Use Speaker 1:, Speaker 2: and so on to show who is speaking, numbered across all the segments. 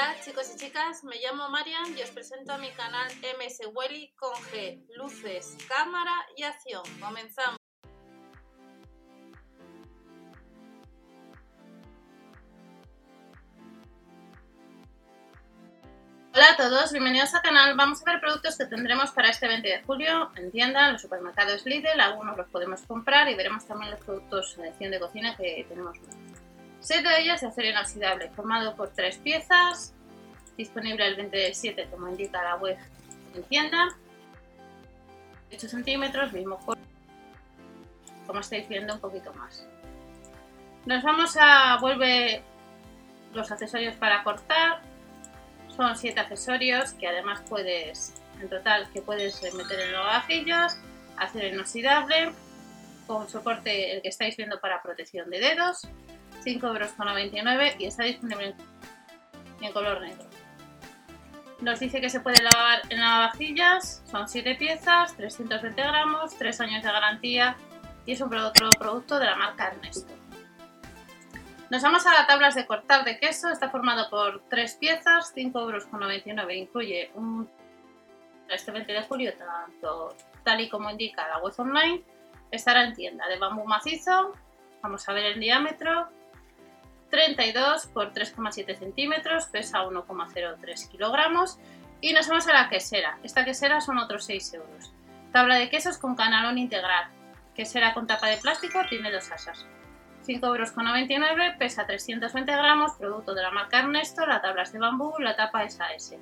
Speaker 1: Hola chicos y chicas, me llamo Marian y os presento a mi canal MS Welly con G, luces, cámara y acción. Comenzamos. Hola a todos, bienvenidos al canal. Vamos a ver productos que tendremos para este 20 de julio en tienda, en los supermercados Lidl. Algunos los podemos comprar y veremos también los productos de cocina que tenemos. Set de ellas de acero inoxidable, formado por tres piezas, disponible el 27 como indica la web en tienda, 8 centímetros, mismo corte, como estáis viendo un poquito más. Nos vamos a vuelve los accesorios para cortar, son 7 accesorios que además puedes, en total, que puedes meter en los vajillas, acero inoxidable, con soporte el que estáis viendo para protección de dedos, 5,99 euros y está disponible en color negro. Nos dice que se puede lavar en lavavajillas, son 7 piezas, 320 gramos, 3 años de garantía y es un producto de la marca Ernesto. Nos vamos a las tablas de cortar de queso, está formado por 3 piezas, 5,99 euros, incluye un este 20 de julio, tanto tal y como indica la web online, estará en tienda de bambú macizo, vamos a ver el diámetro, 32 por 3,7 centímetros, pesa 1,03 kilogramos y nos vamos a la quesera. Esta quesera son otros 6 euros. Tabla de quesos con canalón integral. Quesera con tapa de plástico, tiene dos asas. 5,99 euros, pesa 320 gramos, producto de la marca Ernesto, la tabla es de bambú, la tapa es AS.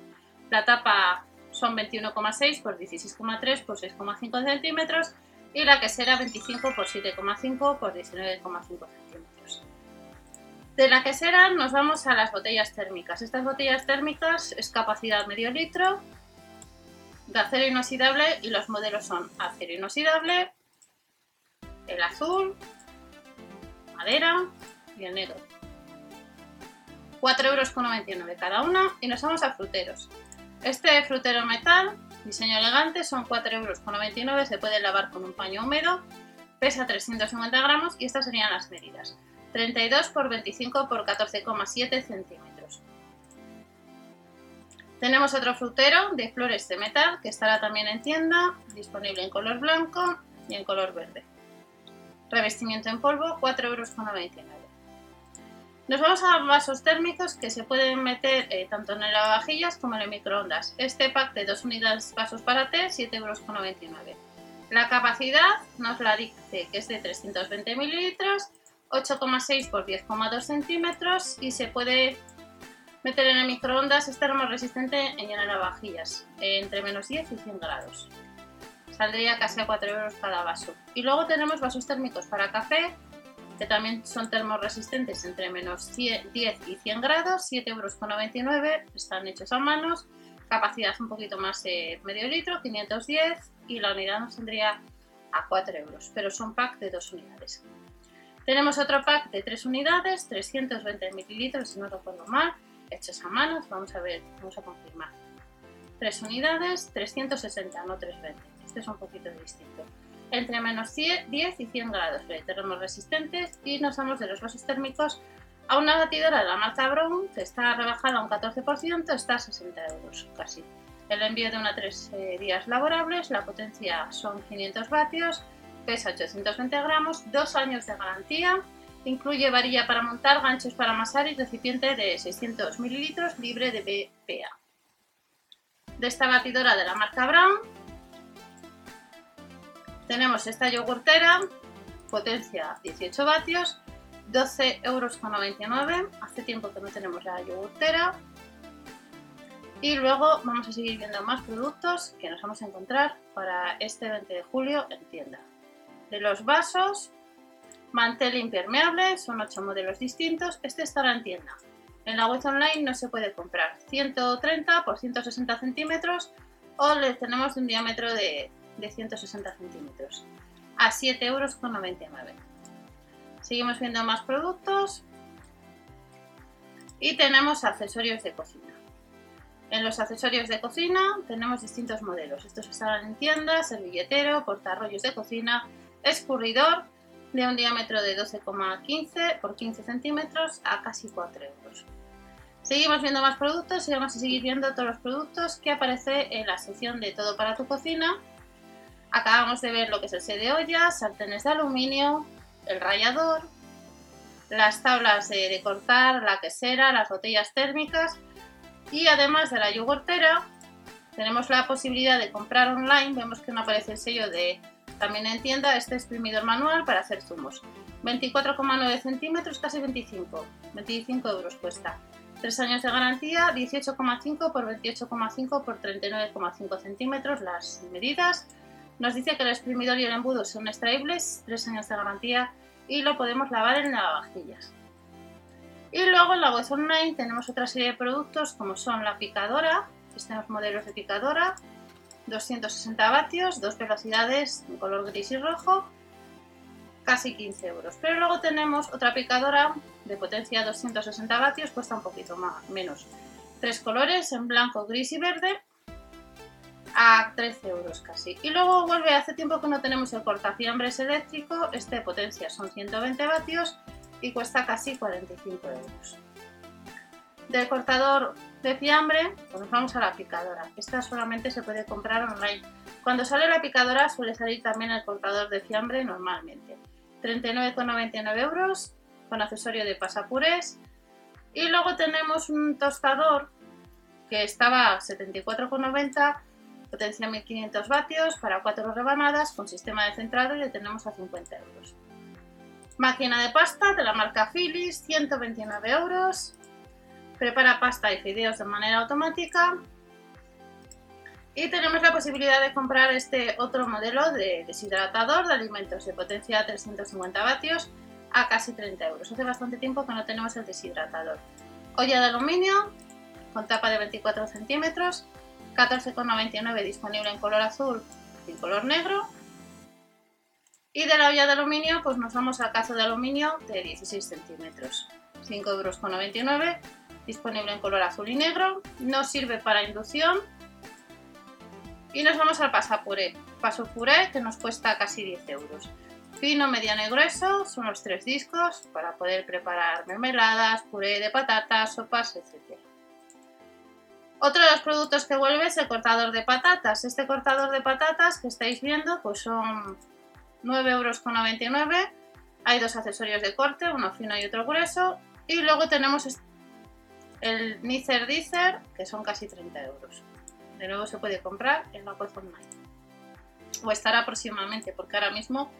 Speaker 1: La tapa son 21,6 por 16,3 por 6,5 centímetros y la quesera 25 por 7,5 por 19,5 centímetros. De la quesera nos vamos a las botellas térmicas. Estas botellas térmicas es capacidad medio litro, de acero inoxidable y los modelos son acero inoxidable, el azul, madera y el negro. 4,99 euros cada una y nos vamos a fruteros. Este frutero metal, diseño elegante, son 4,99 euros, se puede lavar con un paño húmedo, pesa 350 gramos y estas serían las medidas. 32 por 25 por 14,7 centímetros. Tenemos otro frutero de flores de metal que estará también en tienda, disponible en color blanco y en color verde. Revestimiento en polvo, 4,99 euros. Nos vamos a vasos térmicos que se pueden meter eh, tanto en lavavajillas como en el microondas. Este pack de dos unidades vasos para té, 7,99 euros. La capacidad nos la dice que es de 320 mililitros 8,6 por 10,2 centímetros y se puede meter en el microondas. Es termoresistente en llenar vajillas entre menos 10 y 100 grados. Saldría casi a 4 euros cada vaso. Y luego tenemos vasos térmicos para café que también son termoresistentes entre menos 10 y 100 grados, 7,99 euros, están hechos a manos, capacidad un poquito más de medio litro, 510 y la unidad nos tendría a 4 euros, pero son pack de dos unidades. Tenemos otro pack de 3 unidades, 320 mililitros, si no recuerdo mal, hechos a manos, vamos a ver, vamos a confirmar. 3 unidades, 360, no 320, este es un poquito distinto. Entre menos 10 y 100 grados, tenemos resistentes y nos vamos de los vasos térmicos a una batidora de la marca Brown que está rebajada a un 14%, está a 60 euros casi. El envío de una 3 eh, días laborables, la potencia son 500 vatios, pesa 820 gramos, dos años de garantía, incluye varilla para montar, ganchos para amasar y recipiente de 600 mililitros libre de BPA. De esta batidora de la marca Brown tenemos esta yogurtera, potencia 18 vatios, 12,99 euros. Hace tiempo que no tenemos la yogurtera. Y luego vamos a seguir viendo más productos que nos vamos a encontrar para este 20 de julio en tienda de los vasos, mantel impermeable, son 8 modelos distintos, este estará en tienda. En la web online no se puede comprar 130 por 160 centímetros o le tenemos un diámetro de, 160 centímetros a 7,99 euros. Seguimos viendo más productos y tenemos accesorios de cocina. En los accesorios de cocina tenemos distintos modelos. Estos estarán en tienda, servilletero, portarrollos de cocina, escurridor de un diámetro de 12,15 por 15 centímetros a casi 4 euros. Seguimos viendo más productos y vamos a seguir viendo todos los productos que aparece en la sección de todo para tu cocina. Acabamos de ver lo que es el set de ollas, sartenes de aluminio, el rallador, las tablas de, cortar, la quesera, las botellas térmicas y además de la yogurtera tenemos la posibilidad de comprar online. Vemos que no aparece el sello de también en tienda este exprimidor manual para hacer zumos. 24,9 centímetros, casi 25. 25 euros cuesta. 3 años de garantía, 18,5 por 28,5 por 39,5 centímetros las medidas. Nos dice que el exprimidor y el embudo son extraíbles, 3 años de garantía y lo podemos lavar en lavavajillas. Y luego en la web online tenemos otra serie de productos como son la picadora, tenemos modelos de picadora, 260 vatios, dos velocidades en color gris y rojo, casi 15 euros. Pero luego tenemos otra picadora de potencia 260 vatios, cuesta un poquito más, menos. Tres colores en blanco, gris y verde a 13 euros casi. Y luego vuelve, hace tiempo que no tenemos el cortafiambres eléctrico, este de potencia son 120 vatios y cuesta casi 45 euros. Del cortador de fiambre, pues vamos a la picadora. Esta solamente se puede comprar online. Cuando sale la picadora suele salir también el cortador de fiambre normalmente. 39,99 euros con accesorio de pasapurés. Y luego tenemos un tostador que estaba a 74,90, potencia 1500 vatios para 4 rebanadas con sistema de centrado y le tenemos a 50 euros. Máquina de pasta de la marca Philips, 129 euros. Prepara pasta y fideos de manera automática. Y tenemos la posibilidad de comprar este otro modelo de deshidratador de alimentos de potencia 350 vatios a casi 30 euros. Hace bastante tiempo que no tenemos el deshidratador. Olla de aluminio con tapa de 24 centímetros, 14,99 disponible en color azul y color negro. Y de la olla de aluminio pues nos vamos al cazo de aluminio de 16 centímetros, 5,99 euros, disponible en color azul y negro. No sirve para inducción. Y nos vamos al pasapuré. Paso puré que nos cuesta casi 10 euros. Fino, mediano y grueso son los tres discos para poder preparar mermeladas, puré de patatas, sopas, etc. Otro de los productos que vuelve es el cortador de patatas. Este cortador de patatas que estáis viendo pues son 9,99 euros. Hay dos accesorios de corte, uno fino y otro grueso. Y luego tenemos el Nicer Dicer, que son casi 30 euros. De nuevo se puede comprar en la web online. O estará próximamente, porque ahora mismo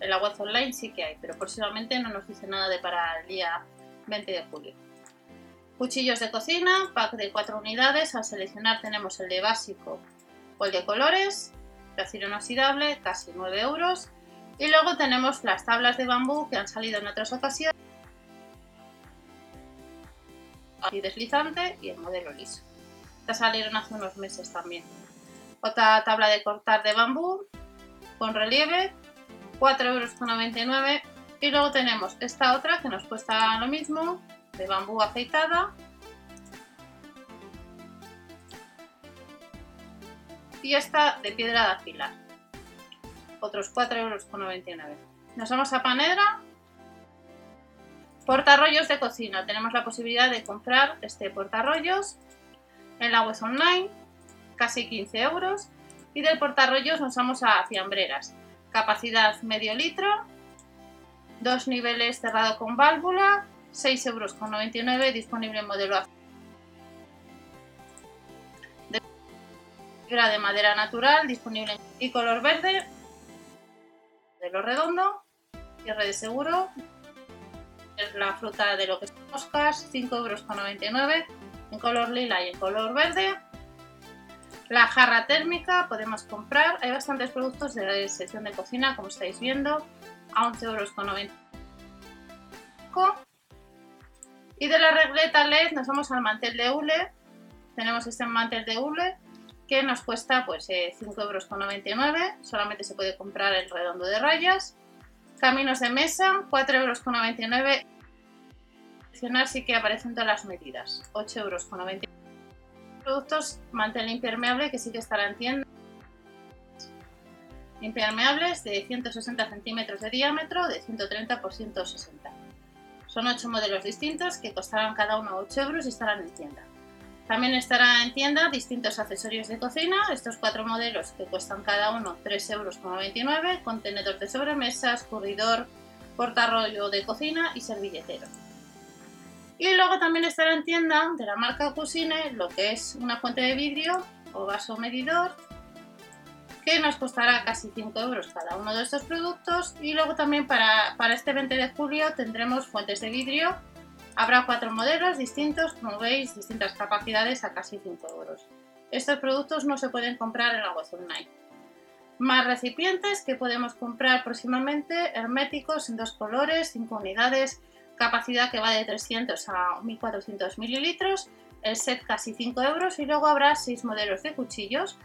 Speaker 1: en la web online sí que hay, pero próximamente no nos dice nada de para el día 20 de julio. Cuchillos de cocina, pack de 4 unidades. Al seleccionar tenemos el de básico o el de colores, de acero inoxidable, casi 9 euros. Y luego tenemos las tablas de bambú que han salido en otras ocasiones. Y deslizante y el modelo liso. Estas salieron hace unos meses también. Otra tabla de cortar de bambú con relieve 4,99 euros. Y luego tenemos esta otra que nos cuesta lo mismo, de bambú aceitada. Y esta de piedra de afilar. Otros 4,99 euros. Nos vamos a Panedra. Portarrollos de cocina. Tenemos la posibilidad de comprar este portarrollos en la web online. Casi 15 euros. Y del portarrollos nos vamos a fiambreras capacidad medio litro, dos niveles cerrado con válvula, 6,99 euros, disponible en modelo de fibra de madera natural, disponible y color verde, de lo redondo, cierre de seguro, la fruta de lo que son moscas, 5,99 euros en color lila y en color verde, la jarra térmica podemos comprar, hay bastantes productos de la sección de cocina, como estáis viendo, a 11,90 euros. Y de la regleta LED nos vamos al mantel de hule. Tenemos este mantel de hule que nos cuesta pues 5,99 eh, euros, solamente se puede comprar el redondo de rayas. Caminos de mesa, 4,99 euros. sí que aparecen todas las medidas, 8,99 euros productos mantel impermeable que sí que estará en tienda. Impermeables de 160 centímetros de diámetro, de 130 por 160. Son 8 modelos distintos que costarán cada uno 8 euros y estarán en tienda. También estará en tienda distintos accesorios de cocina, estos cuatro modelos que cuestan cada uno 3,29 euros, contenedor de sobremesa, escurridor, portarrollo de cocina y servilletero. Y luego también estará en tienda de la marca Cusine lo que es una fuente de vidrio o vaso medidor que nos costará casi 5 euros cada uno de estos productos y luego también para, para este 20 de julio tendremos fuentes de vidrio habrá cuatro modelos distintos como veis distintas capacidades a casi 5 euros estos productos no se pueden comprar en la web online más recipientes que podemos comprar próximamente herméticos en dos colores 5 unidades capacidad que va de 300 a 1400 mililitros el set casi 5 euros y luego habrá 6 modelos de cuchillos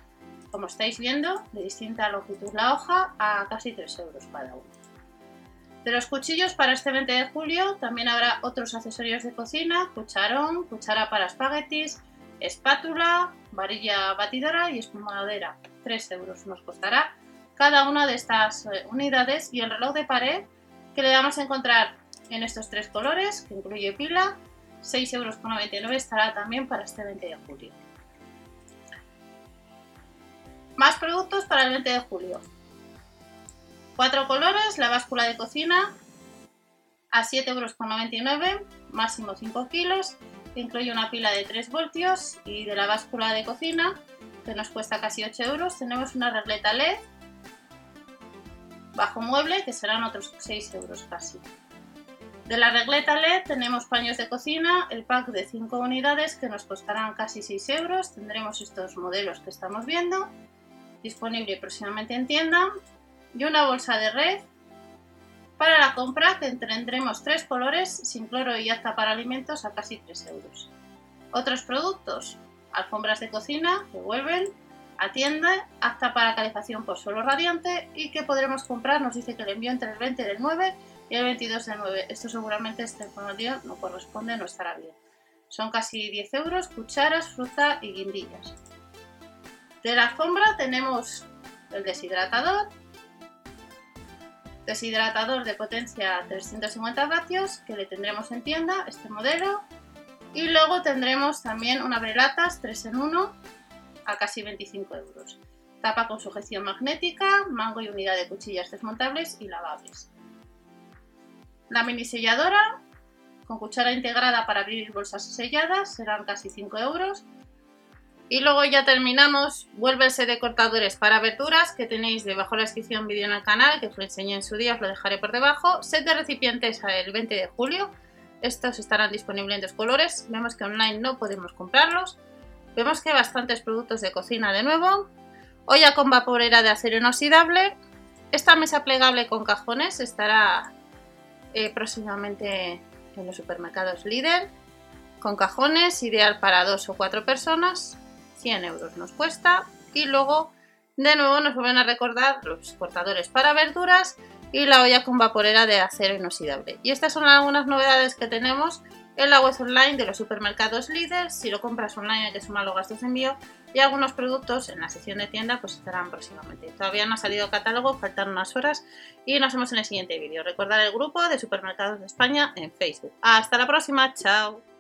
Speaker 1: como estáis viendo, de distinta longitud la hoja a casi 3 euros cada uno. De los cuchillos para este 20 de julio también habrá otros accesorios de cocina, cucharón, cuchara para espaguetis, espátula, varilla batidora y espumadera. 3 euros nos costará cada una de estas eh, unidades y el reloj de pared que le vamos a encontrar en estos tres colores, que incluye pila, 6,99 euros estará también para este 20 de julio. Más productos para el 20 de julio. Cuatro colores, la báscula de cocina a 7,99 euros, máximo 5 kilos, incluye una pila de 3 voltios y de la báscula de cocina, que nos cuesta casi 8 euros, tenemos una regleta LED bajo mueble, que serán otros 6 euros casi. De la regleta LED tenemos paños de cocina, el pack de 5 unidades que nos costarán casi 6 euros, tendremos estos modelos que estamos viendo disponible próximamente en tienda, y una bolsa de red. Para la compra tendremos tres colores sin cloro y apta para alimentos a casi 3 euros. Otros productos, alfombras de cocina que vuelven a tienda, apta para calefacción por suelo radiante y que podremos comprar, nos dice que el envío entre el 20 del 9 y el 22 del 9. Esto seguramente esta información no corresponde, no estará bien. Son casi 10 euros, cucharas, fruta y guindillas. De la alfombra tenemos el deshidratador, deshidratador de potencia 350 vatios que le tendremos en tienda, este modelo. Y luego tendremos también una brelatas 3 en 1 a casi 25 euros. Tapa con sujeción magnética, mango y unidad de cuchillas desmontables y lavables. La mini selladora con cuchara integrada para abrir bolsas selladas serán casi 5 euros y luego ya terminamos, vuelve el set de cortadores para aberturas que tenéis debajo de la descripción vídeo en el canal, que os lo enseñé en su día, os lo dejaré por debajo. Set de recipientes el 20 de julio, estos estarán disponibles en dos colores, vemos que online no podemos comprarlos. Vemos que hay bastantes productos de cocina de nuevo. Olla con vaporera de acero inoxidable. Esta mesa plegable con cajones estará eh, próximamente en los supermercados líder. Con cajones, ideal para dos o cuatro personas. 100 euros nos cuesta y luego de nuevo nos vuelven a recordar los cortadores para verduras y la olla con vaporera de acero inoxidable. Y estas son algunas novedades que tenemos en la web online de los supermercados líder. Si lo compras online hay que sumar los gastos de envío y algunos productos en la sección de tienda pues estarán próximamente. Todavía no ha salido catálogo, faltan unas horas y nos vemos en el siguiente vídeo. Recordar el grupo de supermercados de España en Facebook. Hasta la próxima, chao.